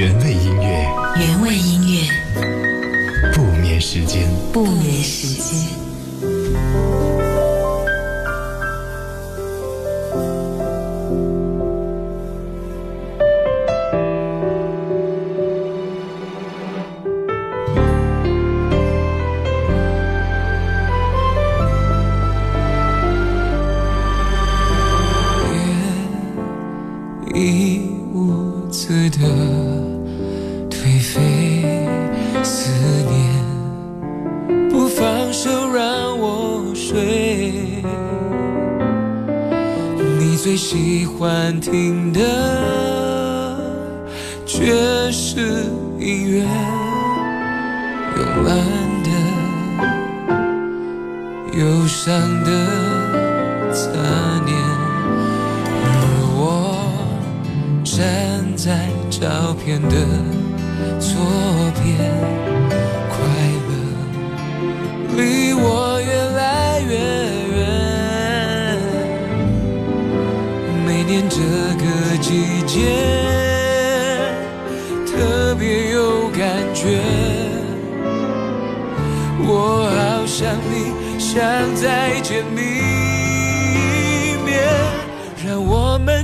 原味音乐，原味音乐，不眠时间，不眠时间。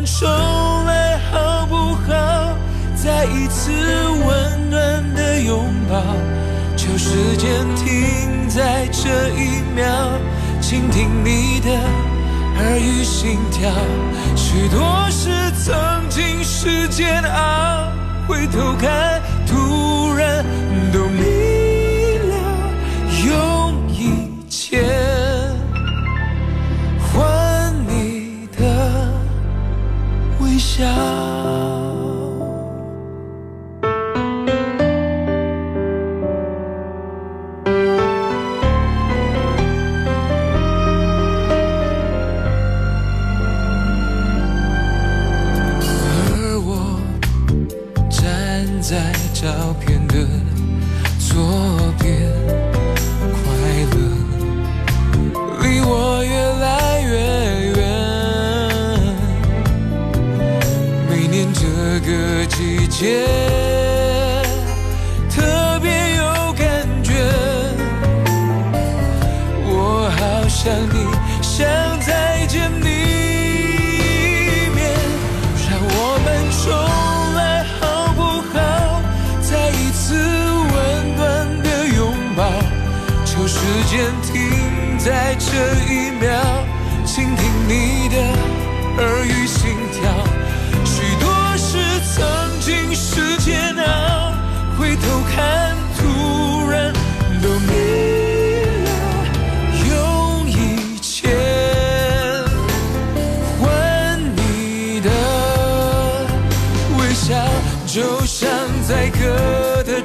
重来好不好再一次温暖的拥抱求时间停在这一秒倾听你的耳语心跳。许多事曾经是煎熬回头看突然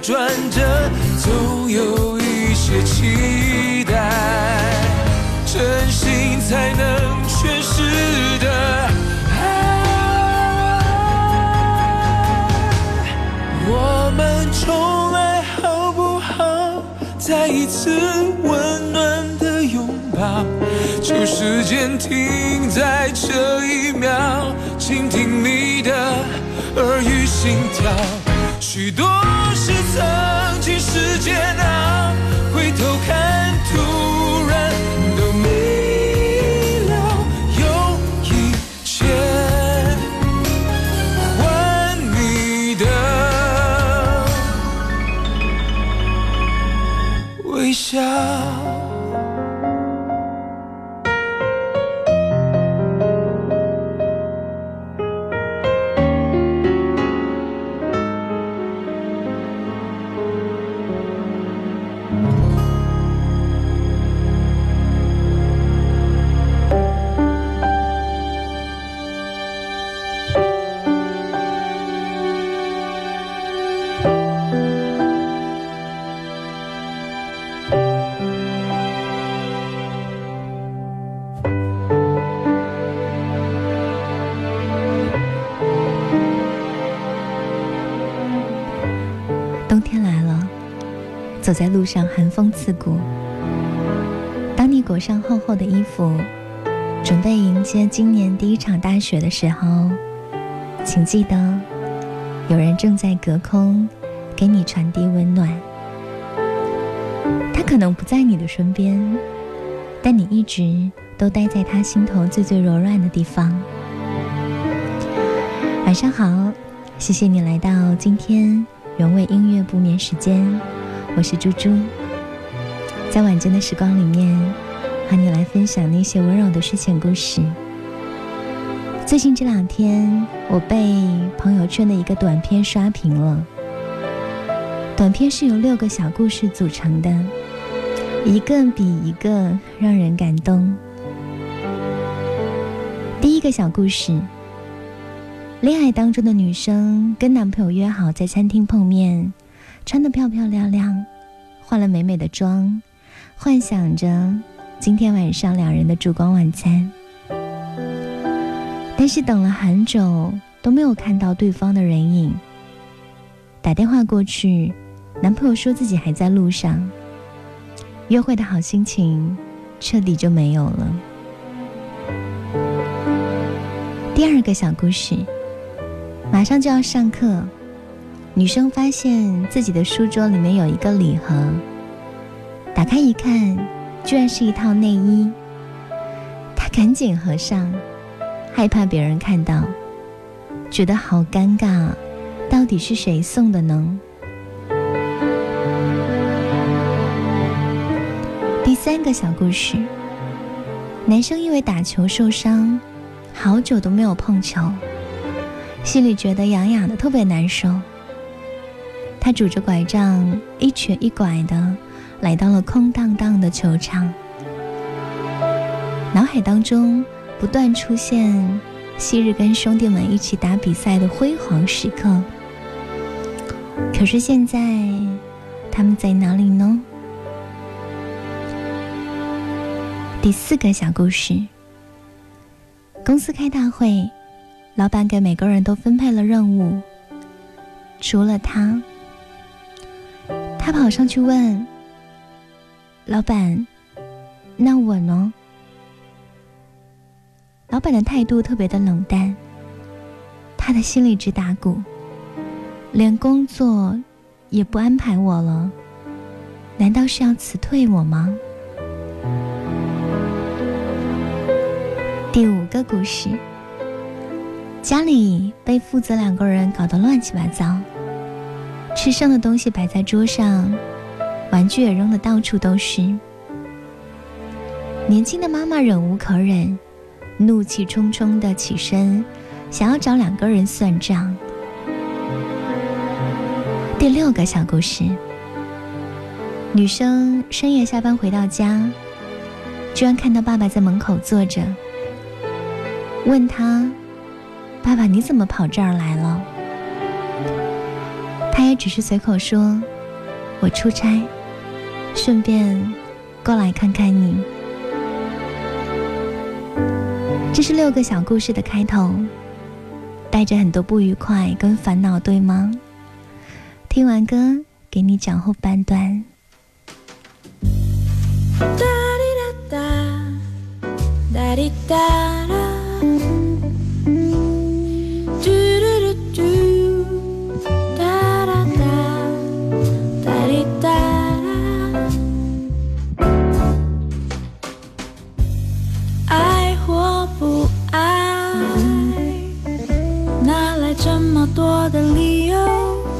转折，总有一些期待，真心才能诠释的爱。我们重来好不好？再一次温暖的拥抱，就时间停在这一秒，倾听你的耳语心跳，许多。是曾经世界那回头看图。走在路上，寒风刺骨。当你裹上厚厚的衣服，准备迎接今年第一场大雪的时候，请记得有人正在隔空给你传递温暖。他可能不在你的身边，但你一直都待在他心头最最柔软的地方。晚上好，谢谢你来到今天原味音乐不眠时间，我是猪猪。在晚间的时光里面，和你来分享那些温柔的睡前故事。最近这两天，我被朋友圈的一个短片刷屏了。短片是由六个小故事组成的。一个比一个让人感动。第一个小故事：恋爱当中的女生跟男朋友约好在餐厅碰面，穿得漂漂亮亮，化了美美的妆，幻想着今天晚上两人的烛光晚餐。但是等了很久都没有看到对方的人影。打电话过去，男朋友说自己还在路上。约会的好心情彻底就没有了。第二个小故事，马上就要上课，女生发现自己的书桌里面有一个礼盒，打开一看，居然是一套内衣。她赶紧合上，害怕别人看到，觉得好尴尬，到底是谁送的呢？第三个小故事，男生因为打球受伤，好久都没有碰球，心里觉得痒痒的，特别难受。他拄着拐杖，一瘸一拐的来到了空荡荡的球场，脑海当中不断出现昔日跟兄弟们一起打比赛的辉煌时刻。可是现在，他们在哪里呢？第四个小故事。公司开大会，老板给每个人都分配了任务，除了他。他跑上去问老板：“那我呢？”老板的态度特别的冷淡，他的心里直打鼓，连工作也不安排我了，难道是要辞退我吗？第五个故事，家里被父子两个人搞得乱七八糟，吃剩的东西摆在桌上，玩具也扔得到处都是。年轻的妈妈忍无可忍，怒气冲冲的起身，想要找两个人算账。第六个小故事，女生深夜下班回到家，居然看到爸爸在门口坐着。问他：“爸爸，你怎么跑这儿来了？”他也只是随口说：“我出差，顺便过来看看你。”这是六个小故事的开头，带着很多不愉快跟烦恼，对吗？听完歌，给你讲后半段。不这么多的理由。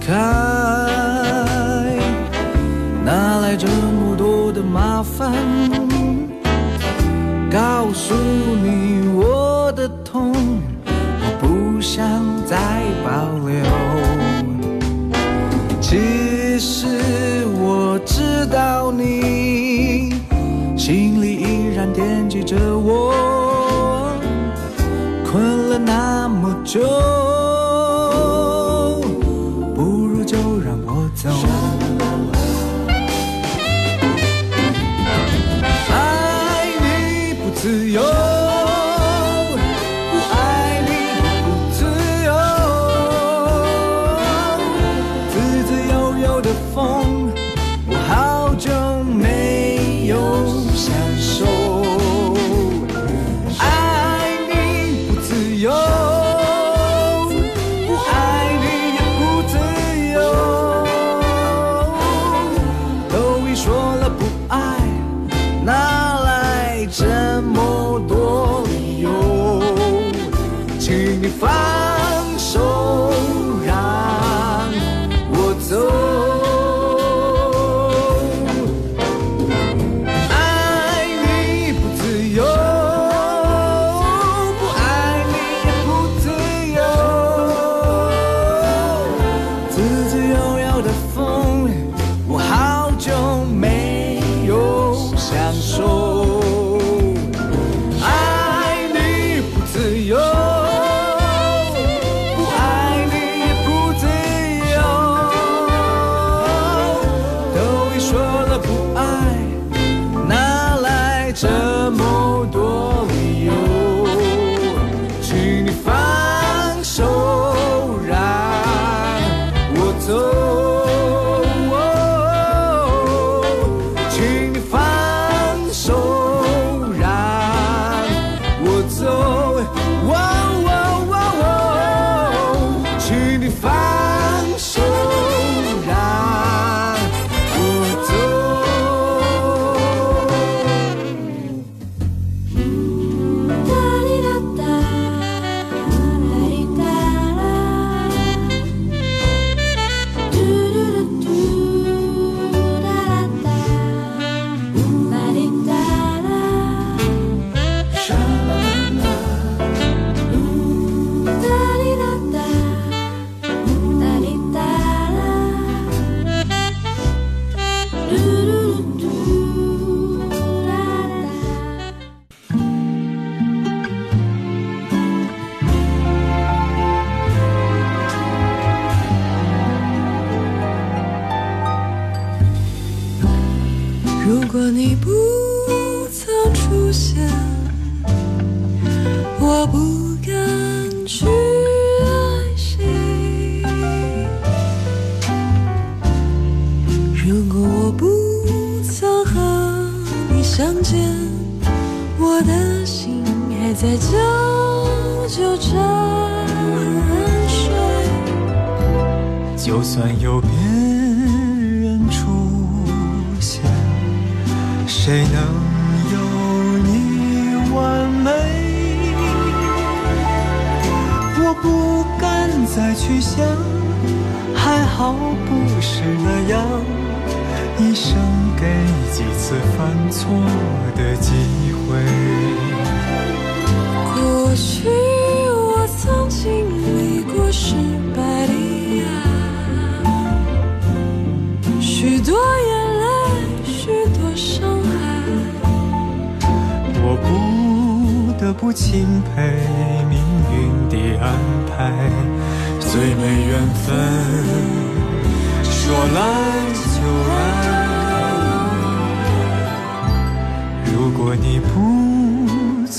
开哪来这么多的麻烦告诉你我的痛我不想再保留。其实我知道你心里依然惦记着我困了那么久。你不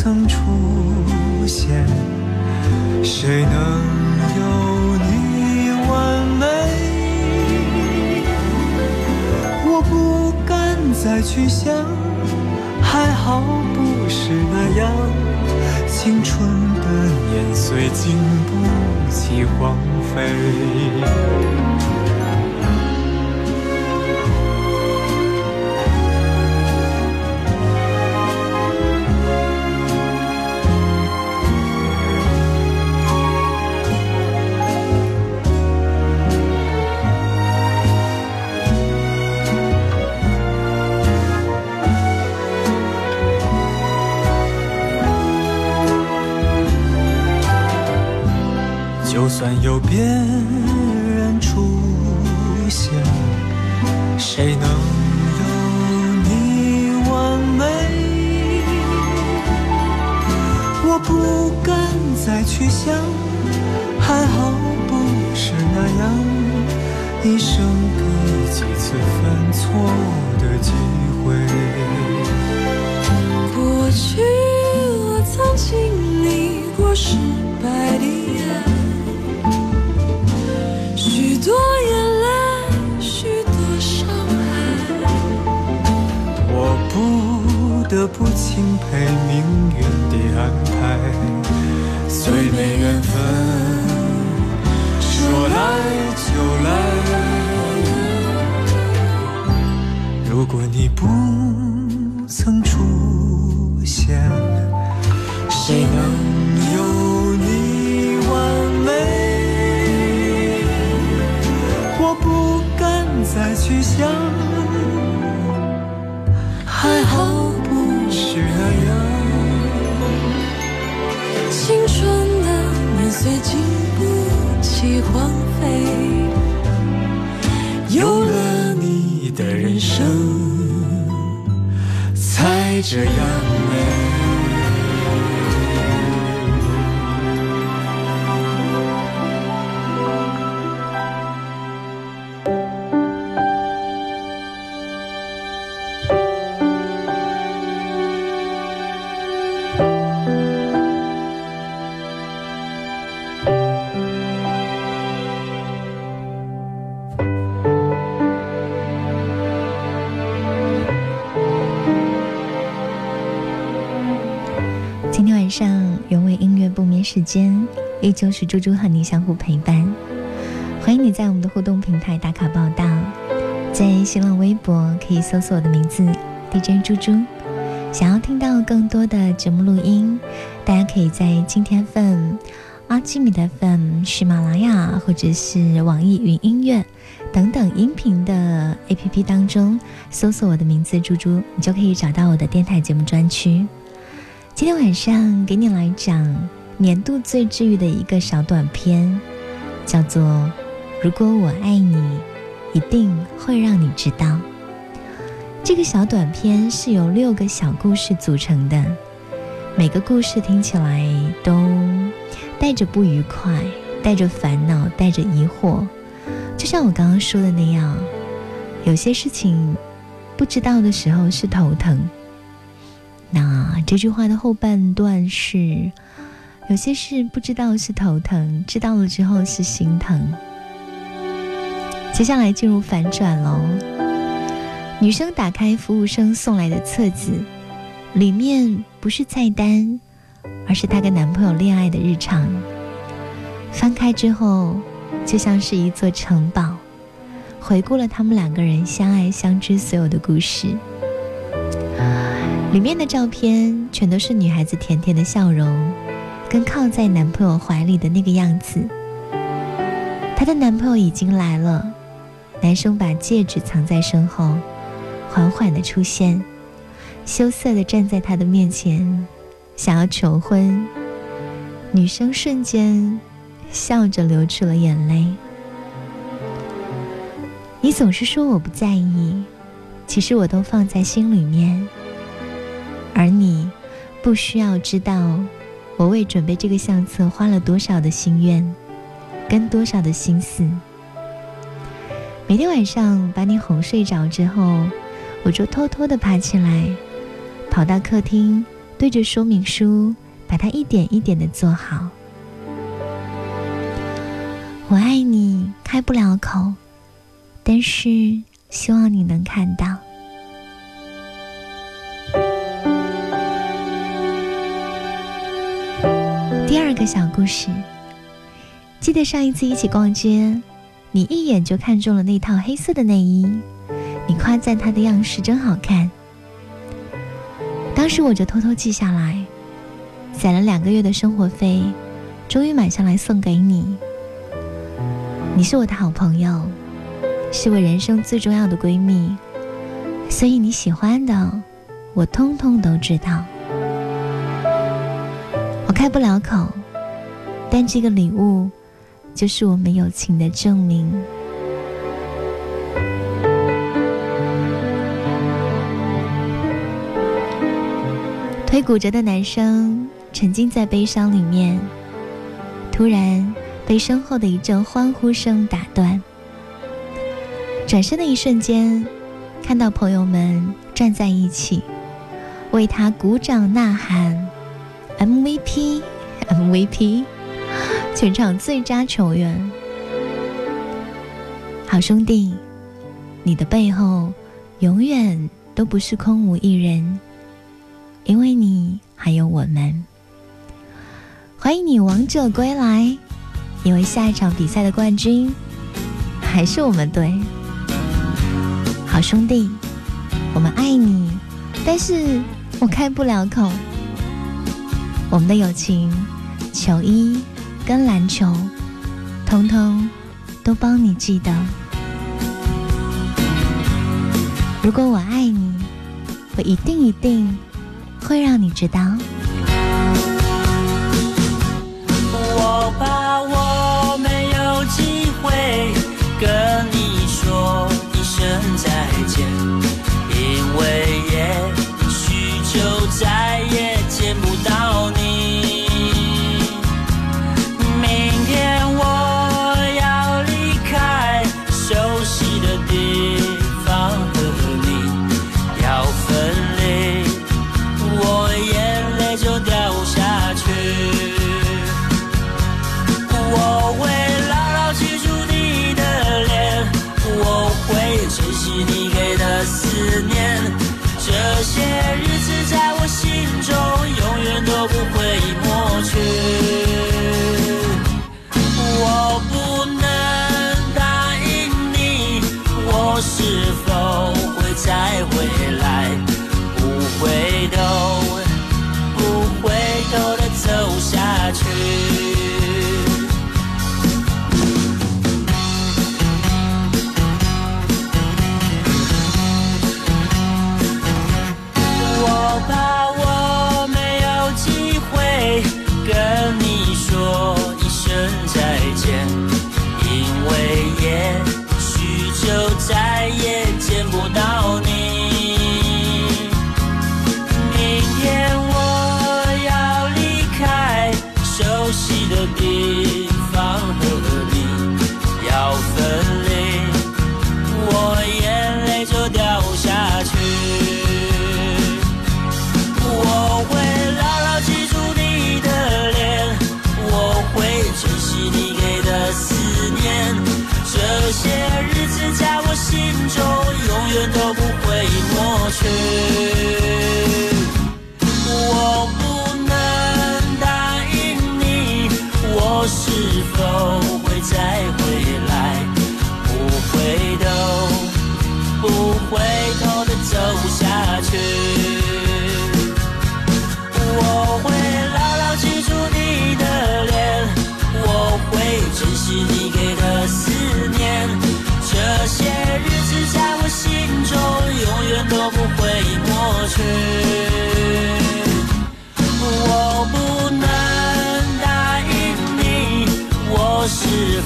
曾出现，谁能有你完美？我不敢再去想，还好不是那样。青春的年岁经不起荒废。算有别人出现，谁能有你完美？我不敢再去想，还好不是那样，一生给几次犯错被命运的安排，最美缘分，说来就来。如果你不曾出现，谁能起荒废，有了你的人生才这样依旧是猪猪和你相互陪伴。欢迎你在我们的互动平台打卡报道，在新浪微博可以搜索我的名字 DJ 猪猪。想要听到更多的节目录音，大家可以在今天 FM、阿基米德 FM、喜马拉雅或者是网易云音乐等等音频的 APP 当中搜索我的名字猪猪，你就可以找到我的电台节目专区。今天晚上给你来讲年度最治愈的一个小短片，叫做《如果我爱你，一定会让你知道》。这个小短片是由六个小故事组成的，每个故事听起来都带着不愉快，带着烦恼，带着疑惑。就像我刚刚说的那样，有些事情不知道的时候是头疼。那这句话的后半段是：有些事不知道是头疼，知道了之后是心疼。接下来进入反转喽。女生打开服务生送来的册子，里面不是菜单，而是她跟男朋友恋爱的日常。翻开之后，就像是一座城堡，回顾了他们两个人相爱相知所有的故事。里面的照片全都是女孩子甜甜的笑容，跟靠在男朋友怀里的那个样子。她的男朋友已经来了，男生把戒指藏在身后，缓缓的出现，羞涩的站在她的面前，想要求婚。女生瞬间笑着流出了眼泪。你总是说我不在意，其实我都放在心里面。而你不需要知道，我为准备这个相册花了多少的心愿，跟多少的心思。每天晚上把你哄睡着之后，我就偷偷的爬起来，跑到客厅，对着说明书，把它一点一点的做好。我爱你，开不了口，但是希望你能看到。个小故事，记得上一次一起逛街，你一眼就看中了那套黑色的内衣，你夸赞它的样式真好看。当时我就偷偷记下来，攒了两个月的生活费，终于买下来送给你。你是我的好朋友，是我人生最重要的闺蜜，所以你喜欢的，我通通都知道。我开不了口，但这个礼物就是我们友情的证明。腿骨折的男生沉浸在悲伤里面，突然被身后的一阵欢呼声打断。转身的一瞬间，看到朋友们站在一起，为他鼓掌呐喊，MVP，MVP，全场最佳球员，好兄弟，你的背后永远都不是空无一人。因为你还有我们，欢迎你王者归来。因为下一场比赛的冠军还是我们队，好兄弟，我们爱你，但是我开不了口。我们的友情，球衣跟篮球，通通都帮你记得。如果我爱你，我一定一定。会让你知道。我怕我没有机会跟你说一声再见，因为也许就再也见不到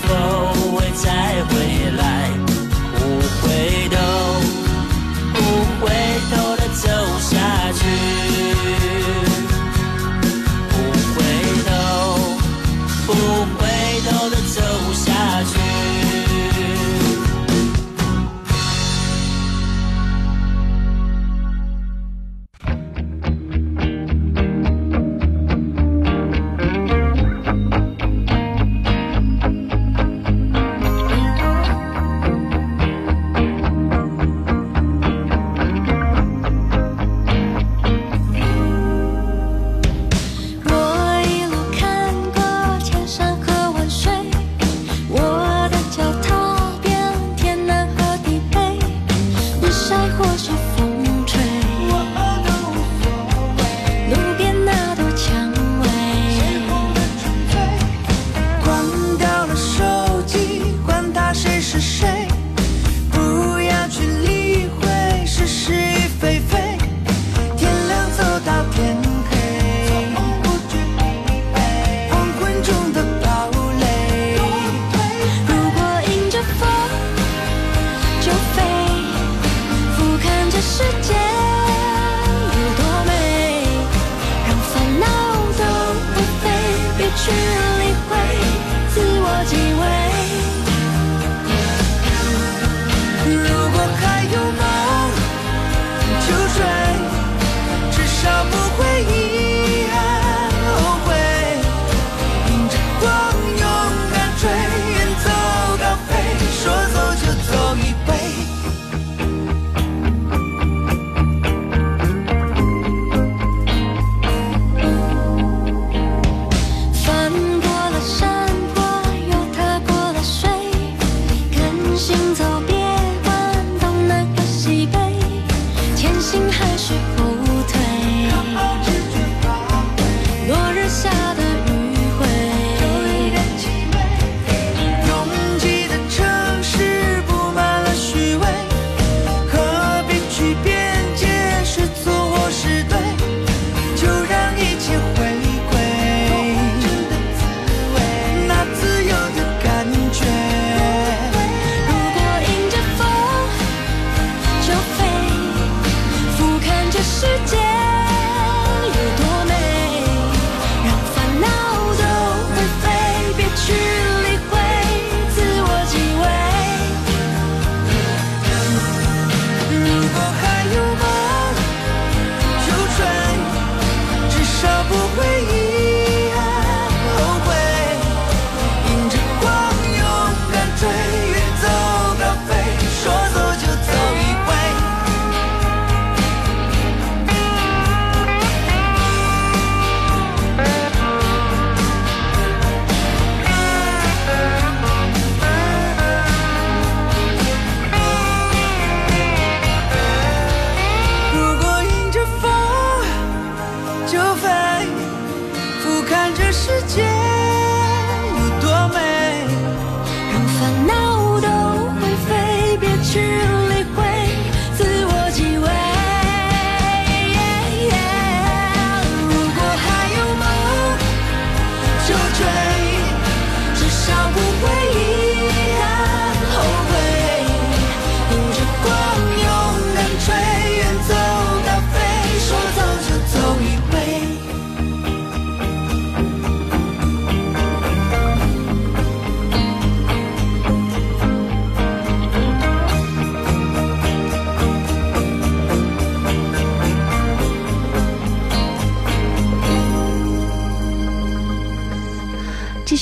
否会再回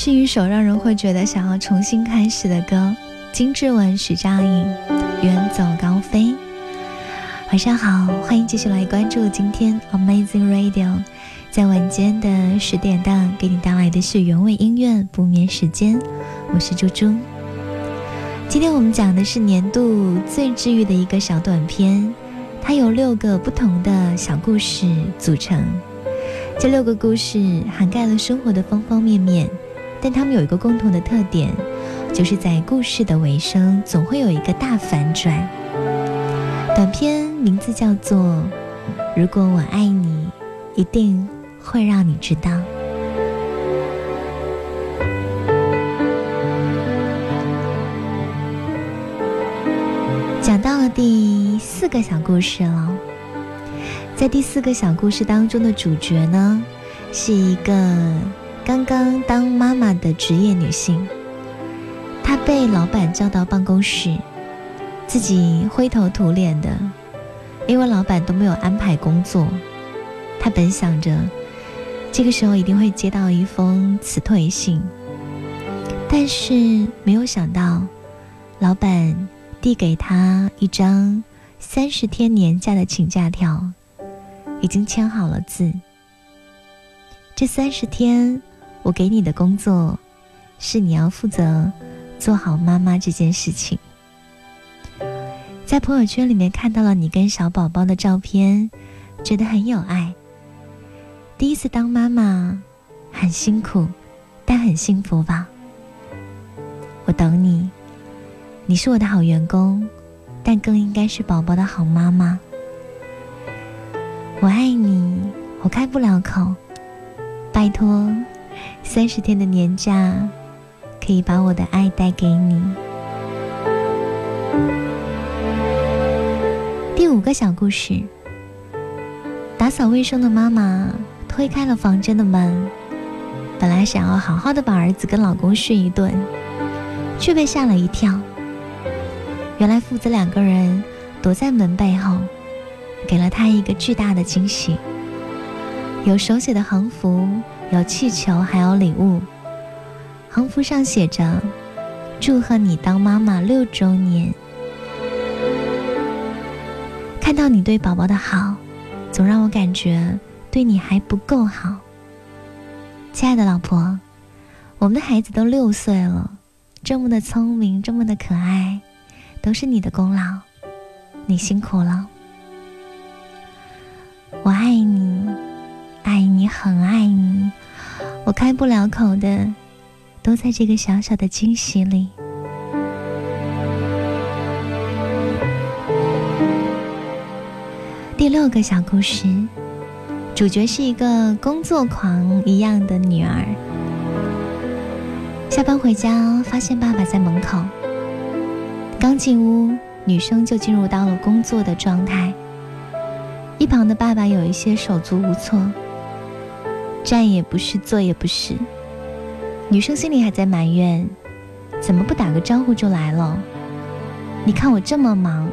是一首让人会觉得想要重新开始的歌，金志文、许佳莹，《远走高飞》。晚上好，欢迎继续来关注今天 Amazing Radio，在晚间的十点档给你带来的是原味音乐不眠时间，我是猪猪。今天我们讲的是年度最治愈的一个小短片，它由六个不同的小故事组成。这六个故事涵盖了生活的方方面面，但它们有一个共同的特点，就是在故事的尾声总会有一个大反转。短片名字叫做《如果我爱你，一定会让你知道》。讲到了第四个小故事了。在第四个小故事当中的主角呢，是一个刚刚当妈妈的职业女性。她被老板叫到办公室，自己灰头土脸的，因为老板都没有安排工作。她本想着这个时候一定会接到一封辞退信，但是没有想到，老板递给她一张三十天年假的请假条。已经签好了字。这三十天，我给你的工作是你要负责做好妈妈这件事情。在朋友圈里面看到了你跟小宝宝的照片，觉得很有爱。第一次当妈妈，很辛苦，但很幸福吧？我等你，你是我的好员工，但更应该是宝宝的好妈妈。我爱你，我开不了口。拜托，三十天的年假，可以把我的爱带给你。第五个小故事：打扫卫生的妈妈推开了房间的门，本来想要好好的把儿子跟老公训一顿，却被吓了一跳。原来父子两个人躲在门背后。给了他一个巨大的惊喜，有手写的横幅，有气球，还有礼物。横幅上写着：“祝贺你当妈妈六周年。”看到你对宝宝的好，总让我感觉对你还不够好。亲爱的老婆，我们的孩子都六岁了，这么的聪明，这么的可爱，都是你的功劳，你辛苦了。我爱你，爱你，很爱你。我开不了口的，都在这个小小的惊喜里。第六个小故事，主角是一个工作狂一样的女儿。下班回家，发现爸爸在门口。刚进屋，女生就进入到了工作的状态。一旁的爸爸有一些手足无措，站也不是，坐也不是。女生心里还在埋怨：怎么不打个招呼就来了？你看我这么忙，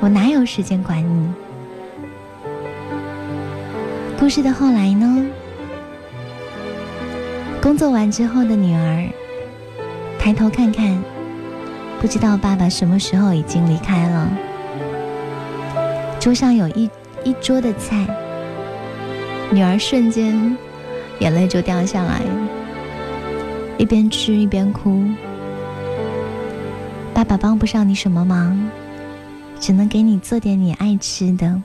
我哪有时间管你？故事的后来呢？工作完之后的女儿抬头看看，不知道爸爸什么时候已经离开了。桌上有一一桌的菜，女儿瞬间眼泪就掉下来，一边吃一边哭。爸爸帮不上你什么忙，只能给你做点你爱吃的。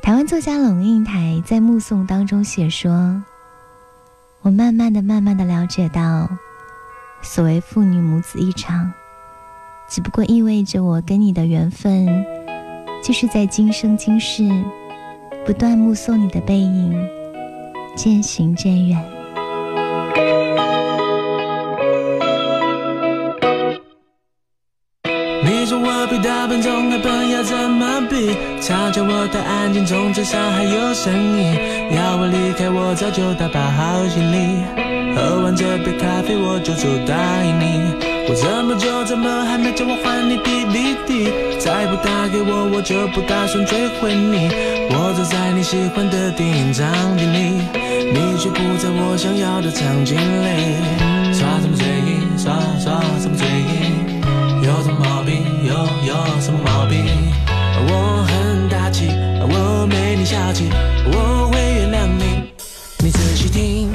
台湾作家龙应台在《目送》当中写说：“我慢慢的、慢慢的了解到，所谓父女母子一场，只不过意味着我跟你的缘分，就是在今生今世，不断目送你的背影，渐行渐远。”你说我比大笨钟还笨，要怎么比？嘲笑我的安静，中至少还有声音。要我离开，我早就打包好行李。喝完这杯咖啡，我就走答应你。我这么久怎么还没叫我还你 DVD？再不打给我，我就不打算追回你。我坐在你喜欢的电影场景里，你却不在我想要的场景里。耍什么嘴硬？耍耍什么嘴硬？有什么毛病？有有什么毛病？我很大气，我没你小气，我会原谅你。你仔细听，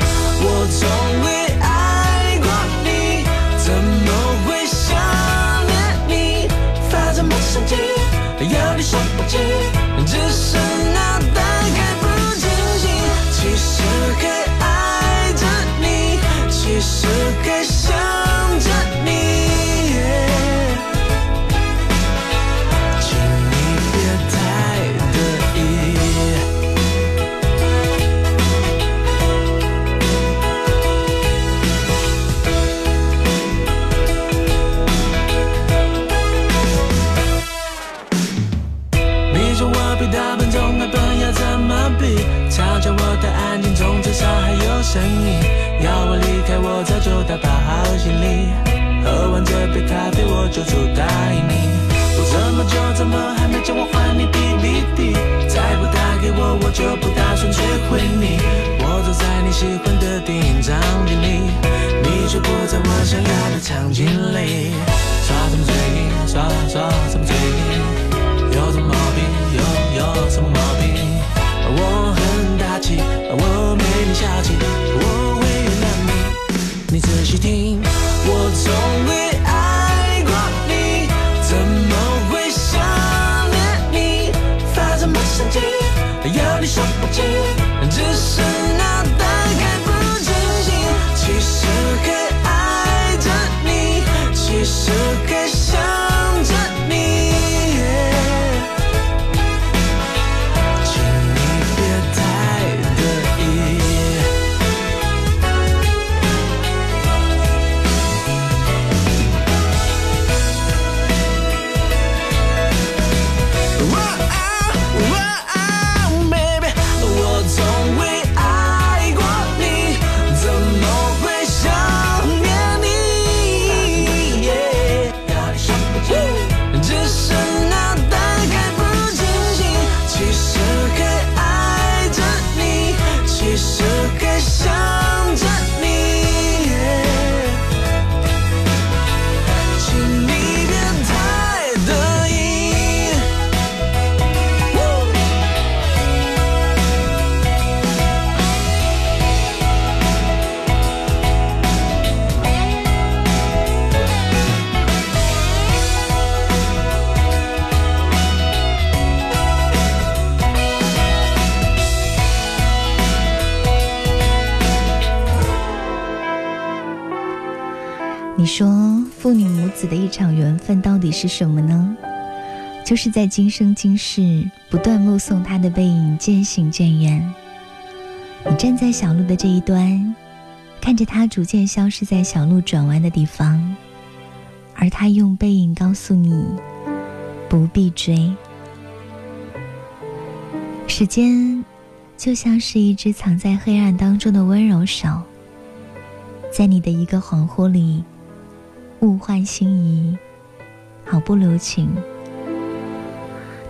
是什么呢？就是在今生今世不断目送他的背影渐行渐远。你站在小路的这一端，看着他逐渐消失在小路转弯的地方，而他用背影告诉你不必追。时间就像是一只藏在黑暗当中的温柔手，在你的一个恍惚里。物换星移，毫不留情。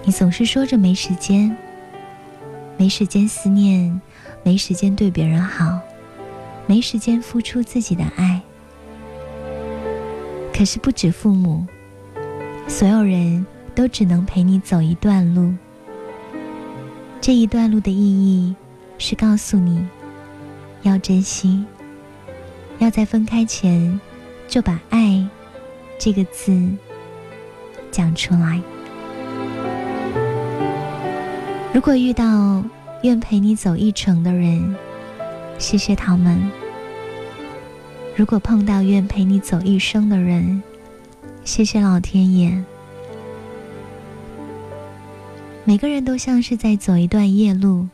你总是说着没时间，没时间思念，没时间对别人好，没时间付出自己的爱。可是不止父母，所有人都只能陪你走一段路。这一段路的意义是告诉你，要珍惜，要在分开前。就把“爱”这个字讲出来。如果遇到愿陪你走一程的人，谢谢他们；如果碰到愿陪你走一生的人，谢谢老天爷。每个人都像是在走一段夜路，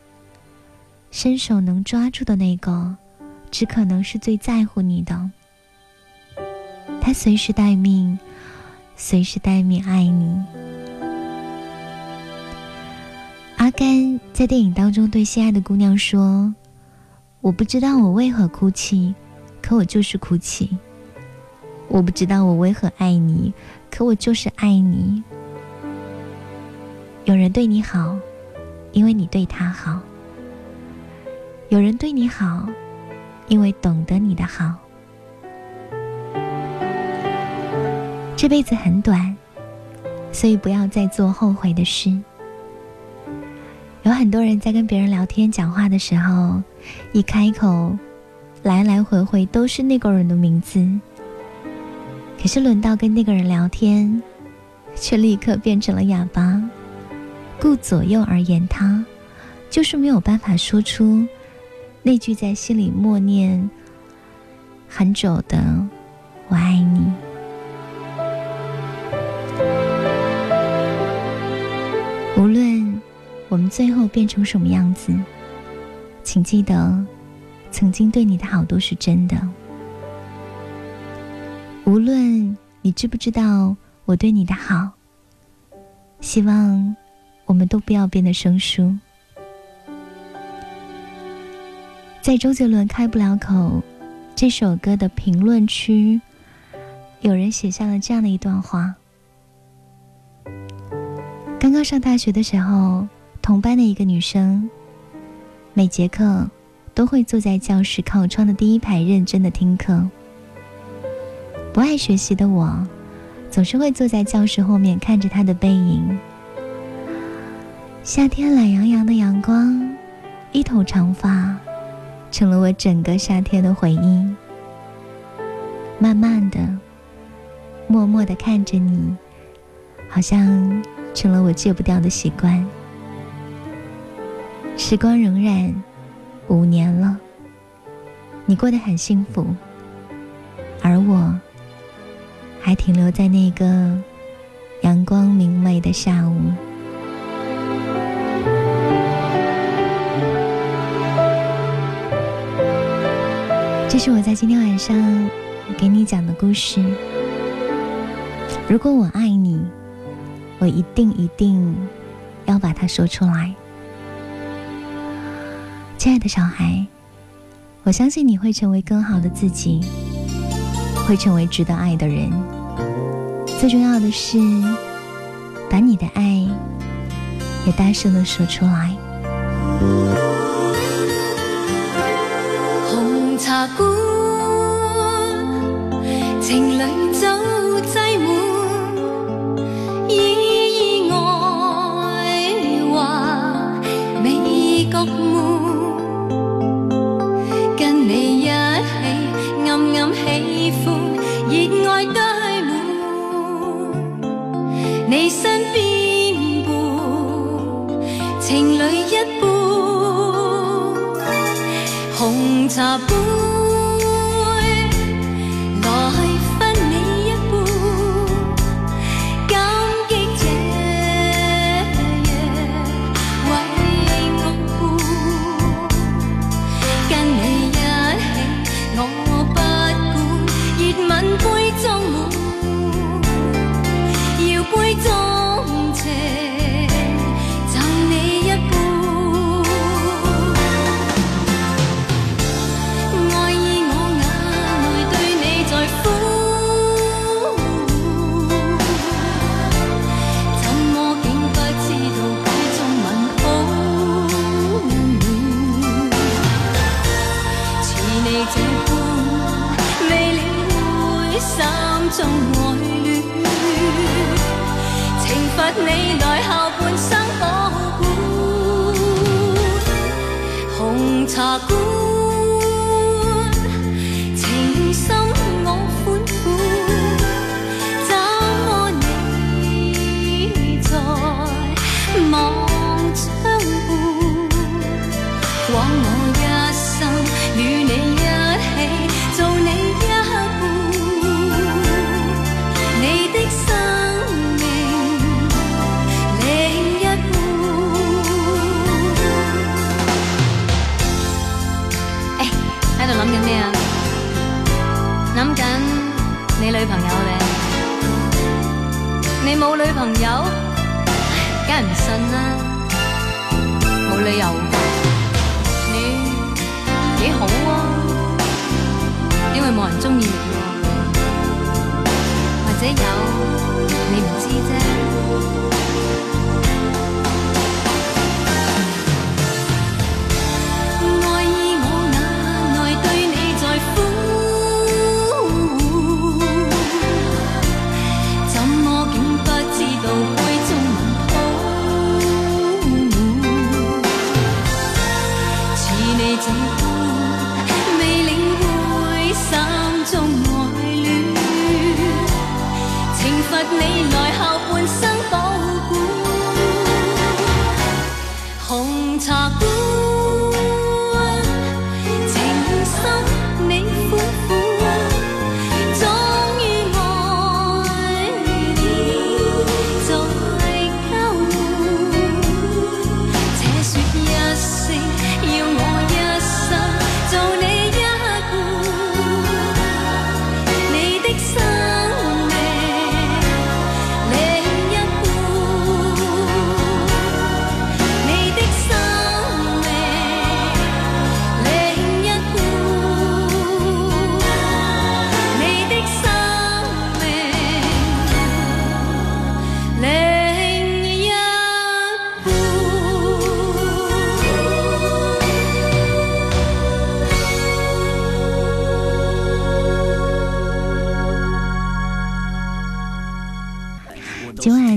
伸手能抓住的那个，只可能是最在乎你的。他随时待命，随时待命爱你。阿甘在电影当中对心爱的姑娘说：“我不知道我为何哭泣，可我就是哭泣。我不知道我为何爱你，可我就是爱你。有人对你好，因为你对他好；有人对你好，因为懂得你的好。这辈子很短，所以不要再做后悔的事。”有很多人在跟别人聊天、讲话的时候，一开口，来来回回都是那个人的名字。可是轮到跟那个人聊天，却立刻变成了哑巴，顾左右而言他，就是没有办法说出那句在心里默念很久的“我爱你”。最后变成什么样子？请记得，曾经对你的好都是真的。无论你知不知道我对你的好，希望我们都不要变得生疏。在周杰伦《开不了口》这首歌的评论区，有人写下了这样的一段话：刚刚上大学的时候。同班的一个女生，每节课都会坐在教室靠窗的第一排，认真的听课。不爱学习的我，总是会坐在教室后面看着她的背影。夏天懒洋洋的阳光，一头长发，成了我整个夏天的回忆。慢慢的，默默的看着你，好像成了我戒不掉的习惯。时光荏苒，五年了，你过得很幸福，而我还停留在那个阳光明媚的下午。这是我在今天晚上给你讲的故事。如果我爱你，我一定一定要把它说出来。亲爱的小孩，我相信你会成为更好的自己，会成为值得爱的人。最重要的是，把你的爱也大声的说出来。红茶馆，情侣酒挤满，意外话美觉他不。冇人中意你，或者有你唔知啫。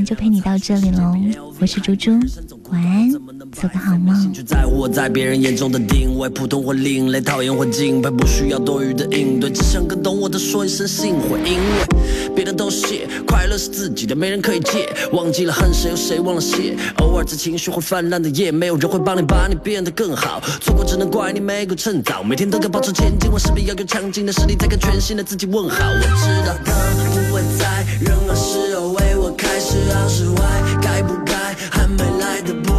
就陪你到这里喽，我是猪猪，晚安，做个好梦。去在乎我在别人眼中的定位，普通或另类，讨厌或敬佩，不需要多余的应对，只想跟懂我的说一声幸会，因为别的都谢，快乐是自己的，没人可以借。忘记了恨谁，有谁忘了谢？偶尔在情绪会泛滥的夜，没有人会帮你把你变得更好，错过只能怪你没够趁早。每天都该保持前进，我势必要有强劲的实力，再跟全新的自己问好。我知道灯不会在任何时候为我开十二室外，该不该还没来的不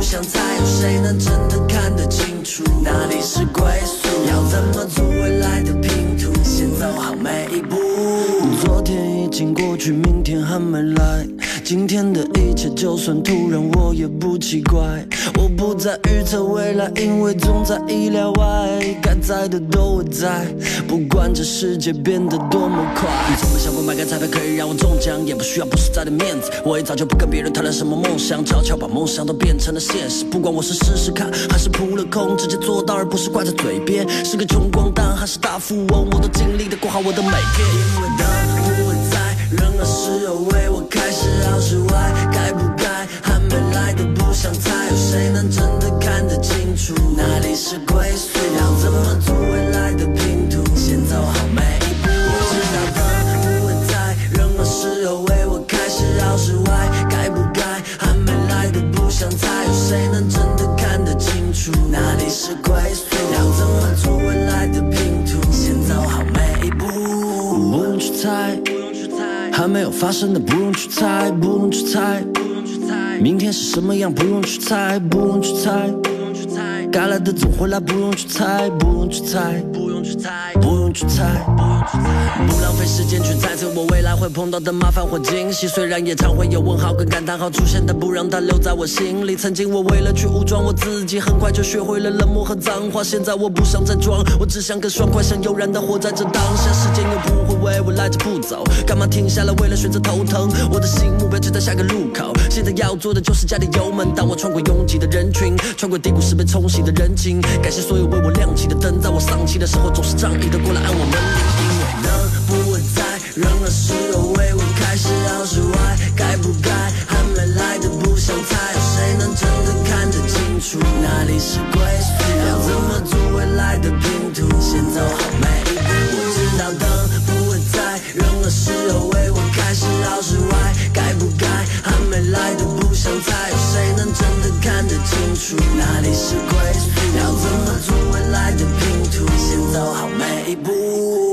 想猜，有谁能真的看得清楚哪里是归宿？要怎么做未来的拼图？先走好每一步。已经过去，明天还没来，今天的一切就算突然，我也不奇怪。我不再预测未来，因为总在意料外，该在的都会在，不管这世界变得多么快。你从没想过买个彩票可以让我中奖，也不需要不实在的面子，我也早就不跟别人谈论什么梦想，悄悄把梦想都变成了现实。不管我是试试看，还是扑了空，直接做到，而不是挂在嘴边。是个穷光蛋还是大富翁，我都尽力的过好我的每天。因为灯任何时候为我开十二室外，该不该还没来的不想猜，有谁能真的看得清楚哪里是归宿？要怎么做未来的拼图？先走好每发生的不用去猜，不用去猜。不用去猜明天是什么样不用去猜，不用去猜。该来的总会来，不用去猜，不用去猜，不用去猜，不用去猜，不浪费时间去猜测我未来会碰到的麻烦或惊喜。虽然也常会有问号跟感叹号出现，但不让它留在我心里。曾经我为了去武装我自己，很快就学会了冷漠和脏话。现在我不想再装，我只想更爽快，想悠然的活在这当下。时间又不会为我赖着不走，干嘛停下来为了选择头疼？我的新目标就在下个路口，现在要做的就是加点油门。当我穿过拥挤的人群，穿过低谷时被冲洗的人情，感谢所有为我亮起的灯，在我丧气的时候总是仗义都过来按我门铃。因为灯不会在任何时候为我开十二室外，该不该还没来的不想猜，有谁能真的看得清楚哪里是归宿？要怎么组未来的拼图？先走好每一步。我知道灯不会在任何时候为我开十二室外，该不该还没来的不想猜，有谁能真的看得清楚哪里是归宿？要怎么做未来的拼图走好每一步